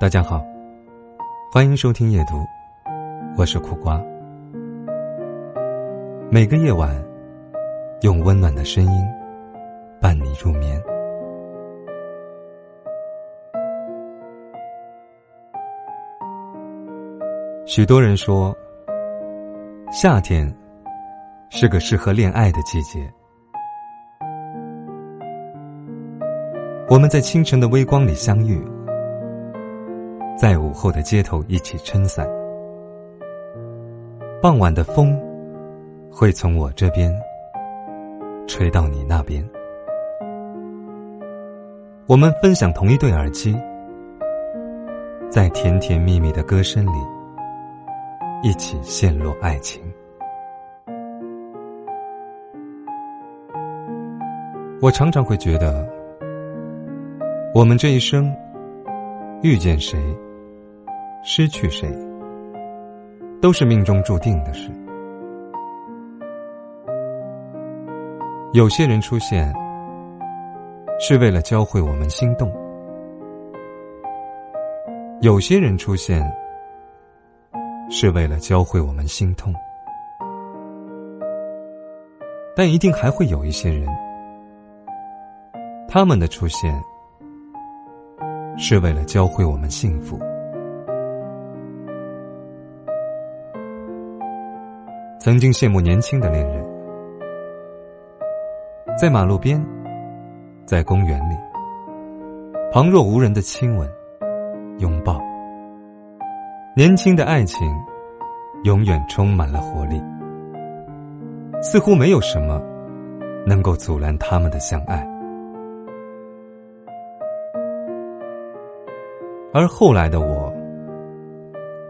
大家好，欢迎收听夜读，我是苦瓜。每个夜晚，用温暖的声音伴你入眠。许多人说，夏天是个适合恋爱的季节。我们在清晨的微光里相遇，在午后的街头一起撑伞。傍晚的风会从我这边吹到你那边，我们分享同一对耳机，在甜甜蜜蜜的歌声里一起陷落爱情。我常常会觉得。我们这一生，遇见谁，失去谁，都是命中注定的事。有些人出现，是为了教会我们心动；有些人出现，是为了教会我们心痛。但一定还会有一些人，他们的出现。是为了教会我们幸福。曾经羡慕年轻的恋人，在马路边，在公园里，旁若无人的亲吻、拥抱。年轻的爱情，永远充满了活力，似乎没有什么能够阻拦他们的相爱。而后来的我，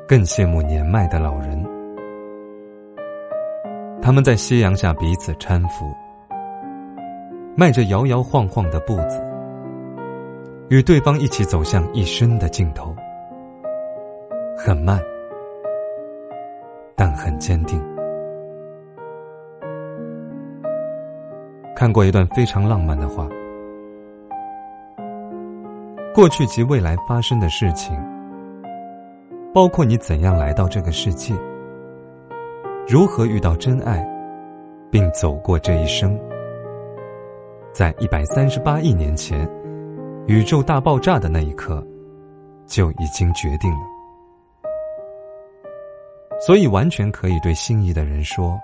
更羡慕年迈的老人，他们在夕阳下彼此搀扶，迈着摇摇晃晃的步子，与对方一起走向一生的尽头。很慢，但很坚定。看过一段非常浪漫的话。过去及未来发生的事情，包括你怎样来到这个世界，如何遇到真爱，并走过这一生，在一百三十八亿年前，宇宙大爆炸的那一刻，就已经决定了。所以，完全可以对心仪的人说：“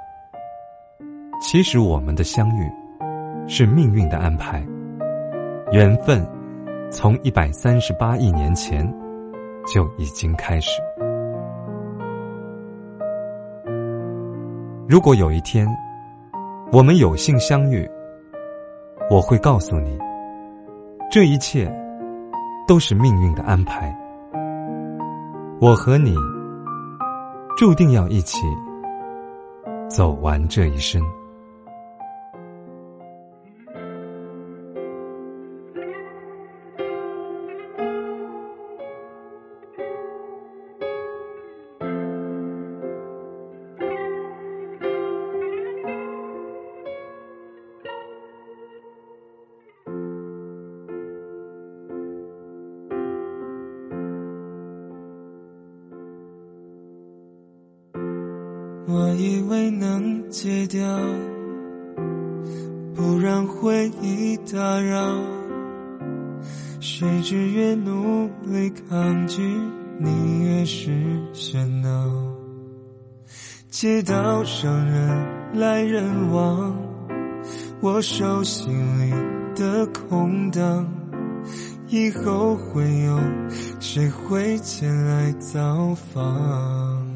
其实我们的相遇，是命运的安排，缘分。”从一百三十八亿年前就已经开始。如果有一天我们有幸相遇，我会告诉你，这一切都是命运的安排。我和你注定要一起走完这一生。我以为能戒掉，不让回忆打扰，谁知越努力抗拒，你越是喧闹。街道上人来人往，我手心里的空荡，以后会有谁会前来造访？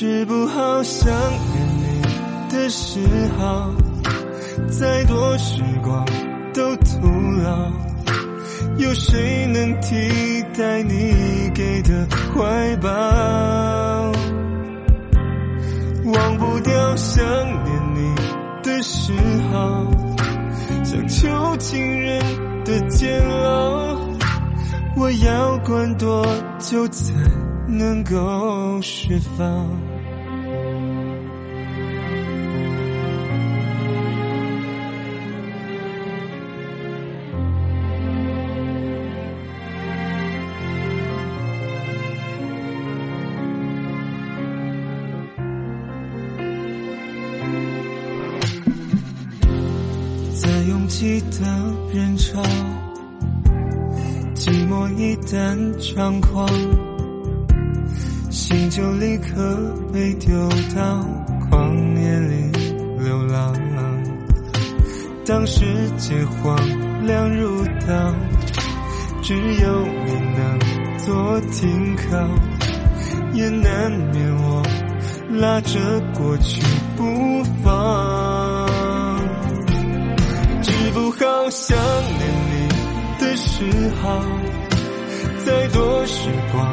治不好想念你的嗜好，再多时光都徒劳。有谁能替代你给的怀抱？忘不掉想念你的嗜好，像囚禁人的监牢。我要关多久才能够释放？在拥挤的人潮，寂寞一旦猖狂，心就立刻被丢到旷野里流浪。当世界荒凉如岛，只有你能做停靠，也难免我拉着过去不放。治不好想念你的嗜好，再多时光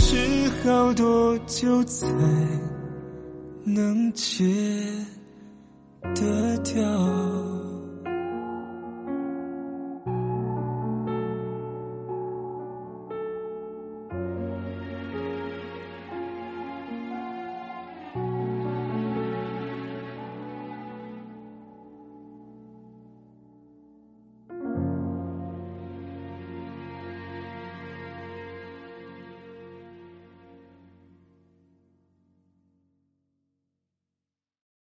是好多久才能戒得掉？